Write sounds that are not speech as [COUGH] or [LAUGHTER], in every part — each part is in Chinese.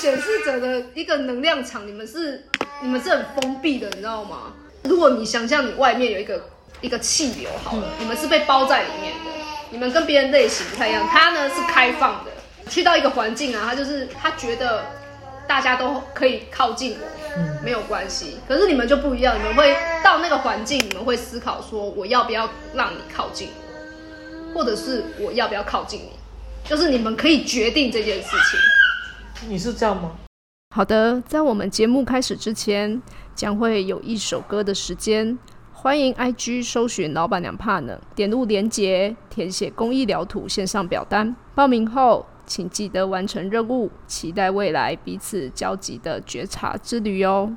显示者的一个能量场，你们是你们是很封闭的，你知道吗？如果你想象你外面有一个一个气流好了，你们是被包在里面的，你们跟别人类型不太一样，他呢是开放的，去到一个环境啊，他就是他觉得大家都可以靠近我，没有关系。可是你们就不一样，你们会到那个环境，你们会思考说我要不要让你靠近我，或者是我要不要靠近你，就是你们可以决定这件事情。你是这样吗？好的，在我们节目开始之前，将会有一首歌的时间。欢迎 IG 搜寻“老板娘怕呢”，点入连结，填写公益疗土线上表单。报名后，请记得完成任务，期待未来彼此交集的觉察之旅哦。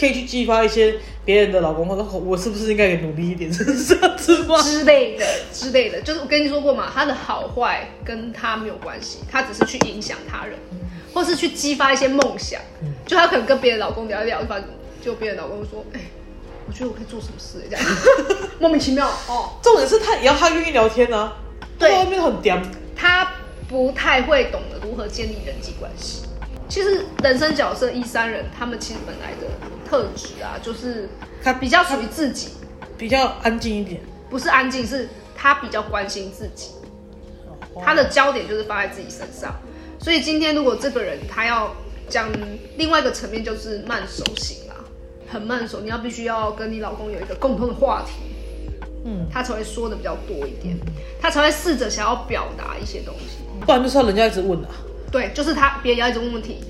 可以去激发一些别人的老公，或者我是不是应该也努力一点，是这样子吗？之类的之类的，就是我跟你说过嘛，他的好坏跟他没有关系，他只是去影响他人，或是去激发一些梦想。就他可能跟别的老公聊一聊，就发现就别的老公说，哎、我觉得我可以做什么事这样，[LAUGHS] 莫名其妙哦。重点是他也要他愿意聊天啊，对在外面很屌，他不太会懂得如何建立人际关系。其实人生角色一三人，他们其实本来的特质啊，就是他比较属于自己，比较安静一点。不是安静，是他比较关心自己，哦。他的焦点就是放在自己身上。所以今天如果这个人他要讲另外一个层面，就是慢熟型啦，很慢熟，你要必须要跟你老公有一个共同的话题，嗯，他才会说的比较多一点，他才会试着想要表达一些东西。不然就是要人家一直问啊。对，就是他别人要一直问问题，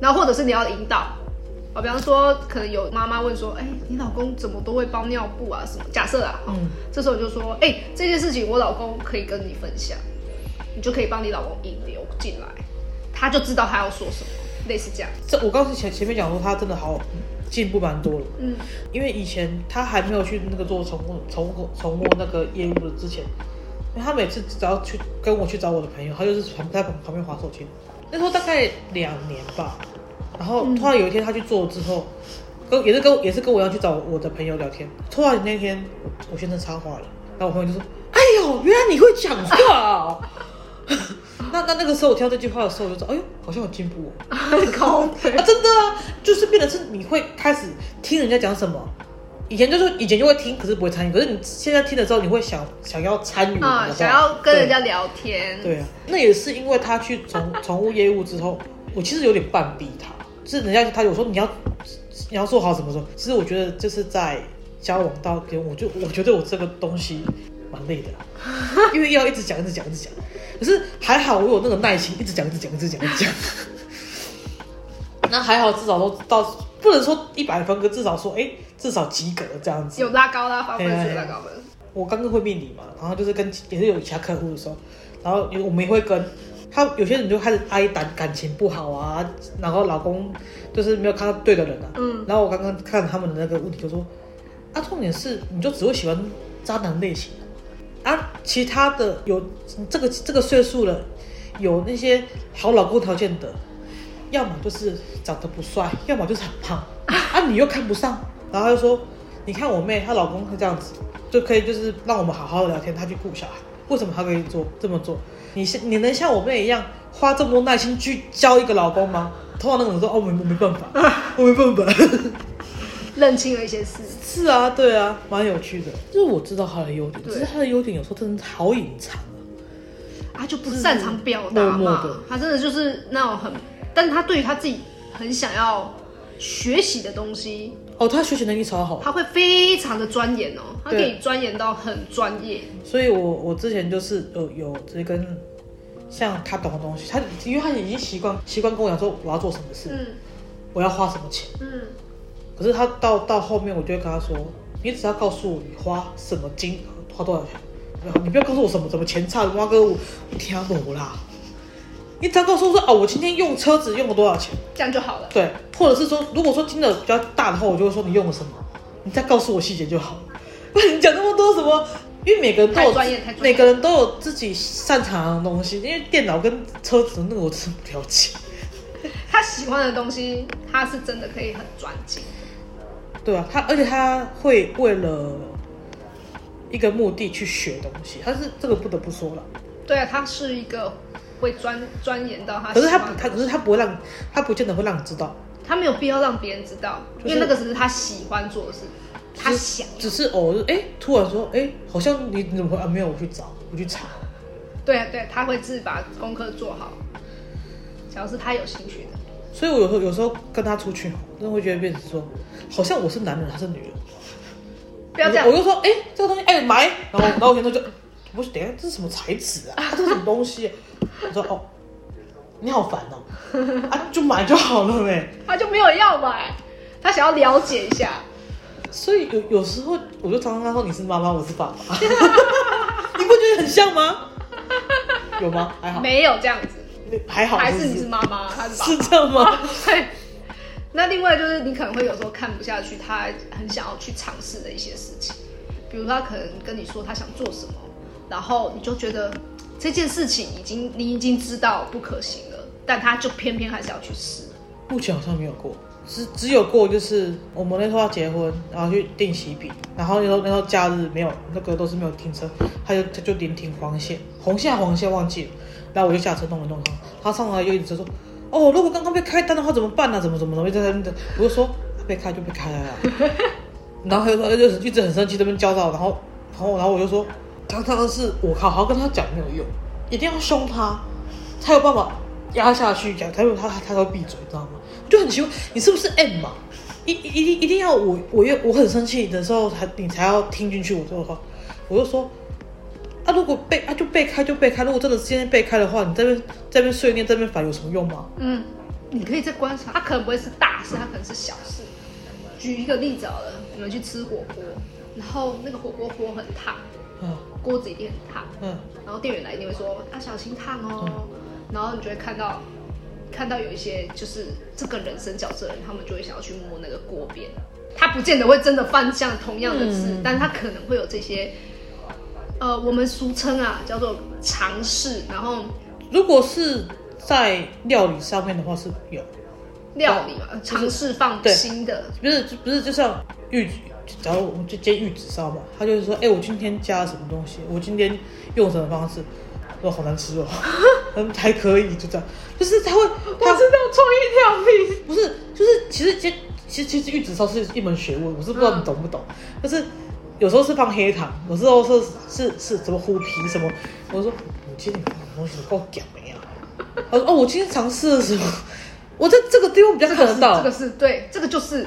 然后或者是你要引导，哦，比方说，可能有妈妈问说，哎、你老公怎么都会包尿布啊？什么？假设啊，哦嗯这时候你就说，哎、这件事情我老公可以跟你分享，你就可以帮你老公引流进来，他就知道他要说什么，类似这样。这我刚才前前面讲说他真的好进步蛮多了，嗯，因为以前他还没有去那个做宠物宠物宠物那个业务的之前，因为他每次只要去跟我去找我的朋友，他就是旁在旁旁边划手机。那时候大概两年吧，然后突然有一天他去做之后，跟也是跟也是跟我要去找我的朋友聊天。突然那天我先生插话了，然后我朋友就说：“哎呦，原来你会讲话啊。[LAUGHS] ”那那那个时候我听到这句话的时候，我就说：“哎呦，好像有进步哦。[LAUGHS] ”高啊，真的啊，就是变得是你会开始听人家讲什么。以前就是以前就会听，可是不会参与。可是你现在听了之后，你会想想要参与想要跟人家聊天。对啊，那也是因为他去从宠物业务之后，我其实有点半逼他，就是人家他有说你要你要做好什么时候，其实我觉得就是在交往到跟我就我觉得我这个东西蛮累的，[LAUGHS] 因为要一直讲一直讲一直讲，可是还好我有那个耐心，一直讲一直讲一直讲一直讲。[LAUGHS] 那还好，至少都到不能说一百分，可至少说哎、至少及格这样子。有拉高拉高分拉高分。我刚刚会命理嘛，然后就是跟也是有其他客户的时候，然后我们也会跟他有些人就开始哀感感情不好啊，然后老公就是没有看到对的人啊，嗯。然后我刚刚看他们的那个问题就说，啊，重点是你就只会喜欢渣男类型啊，其他的有这个这个岁数了，有那些好老公条件的，要么就是长得不帅，要么就是很胖。[LAUGHS] 啊，你又看不上，然后他就说，你看我妹她老公是这样子，就可以就是让我们好好的聊天，她去顾小孩，为什么他可以做这么做？你像你能像我妹一样花这么多耐心去教一个老公吗？通常那种人说哦，我没我没办法，[LAUGHS] 我没办法。认清了一些事。是啊，对啊，蛮有趣的。就是我知道他的优点，对只是他的优点有时候真的好隐藏啊。他就不擅长表达嘛默默的，他真的就是那种很，但是他对于他自己很想要学习的东西，哦，他学习能力超好，他会非常的钻研哦，他可以钻研到很专业。所以我我之前就是有有直接跟像他懂的东西，他因为他已经习惯习惯跟我讲说我要做什么事，嗯。我要花什么钱。嗯，可是他到到后面，我就会跟他说，你只要告诉我你花什么金额，花多少钱，然后你不要告诉我什么什么钱差，挖哥我我听不啦。你只要告诉我说哦，我今天用车子用了多少钱，这样就好了。对，或者是说，如果说听的比较大的话，我就会说你用了什么，你再告诉我细节就好了。[LAUGHS] 不然你讲那么多什么？因为每个人都有每个人都有自己擅长的东西。因为电脑跟车子那个我真的不了解。[LAUGHS] 他喜欢的东西，他是真的可以很专精。对啊，他而且他会为了一个目的去学东西，他是这个不得不说了。对啊，他是一个会钻钻研到他可是他他可是他不会让他不见得会让你知道，他没有必要让别人知道，就是因为那个只是他喜欢做的事，他想。只是偶尔哎突然说哎好像你你怎么会啊没有我去找我去查，对啊，对，他会自己把功课做好，只要是他有兴趣的。所以我有时候有时候跟他出去，真的会觉得变成说好像我是男人，他是女人。不要这样我，就说哎、这个东西哎、买，然后然后我先生就不是等下这是什么材质啊？啊这是什么东西、我说哦，你好烦哦，啊就买就好了呗。他就没有要买，他想要了解一下。所以有有时候我就常常跟他说你是妈妈，我是爸爸，[LAUGHS] 你不觉得很像吗？有吗？还好，没有这样子，还好，还是你是妈妈，他是爸 [LAUGHS] 是这样吗？对。那另外就是你可能会有时候看不下去，他很想要去尝试的一些事情，比如他可能跟你说他想做什么，然后你就觉得这件事情已经你已经知道不可行了，但他就偏偏还是要去试。目前好像没有过，只只有过就是我们那时候要结婚，然后去订喜饼，然后那时候那时候假日没有那个都是没有停车，他就他就连停黄线，红线黄线忘记了，然后我就下车弄一弄他，他上来又一直说，哦，如果刚刚被开单的话怎么办呢、怎么怎么怎么一直在那边，我就说被开就被开了呀，然后他就说就是一直很生气，这边焦躁，然后然后然后我就说，常常是我好好跟他讲没有用，一定要凶他，才有办法压下去讲，才有他他他会闭嘴，知道吗？我就很奇怪，你是不是 M 嘛？一一一定一定要我我越我很生气的时候才你才要听进去我说的话，我就说。啊，如果被啊就被开就被开，如果真的今天被开的话，你在那边在那边碎念在那边烦有什么用吗？嗯，你可以再观察，他可能不会是大事，他可能是小事。举一个例子好了，你们去吃火锅，然后那个火锅锅很烫，嗯锅子一定很烫，嗯。然后店员来一定会说啊小心烫哦，然后你就会看到看到有一些就是这个人生角色的人，他们就会想要去摸那个锅边，他不见得会真的犯像同样的事，嗯。但他可能会有这些，呃，我们俗称啊叫做尝试，然后如果是在料理上面的话是有，料理嘛，尝试放对。新的，不是不是就像玉子，假如我们就煎玉子烧嘛，他就是说，哎、我今天加了什么东西，我今天用什么方式，说好难吃哦，[LAUGHS] 嗯，还可以，就这样，就是他会，我 [LAUGHS] 他知道创意料理，不是，就是其实其实其实其实玉子烧是一门学问，我是不知道你懂不懂，但是有时候是放黑糖，有时候是是是什么虎皮什么，我说你今天你放的东西够屌没啊？他说哦，我今天尝试了什么？我在这个地方比较看得到，这个是对，这个就是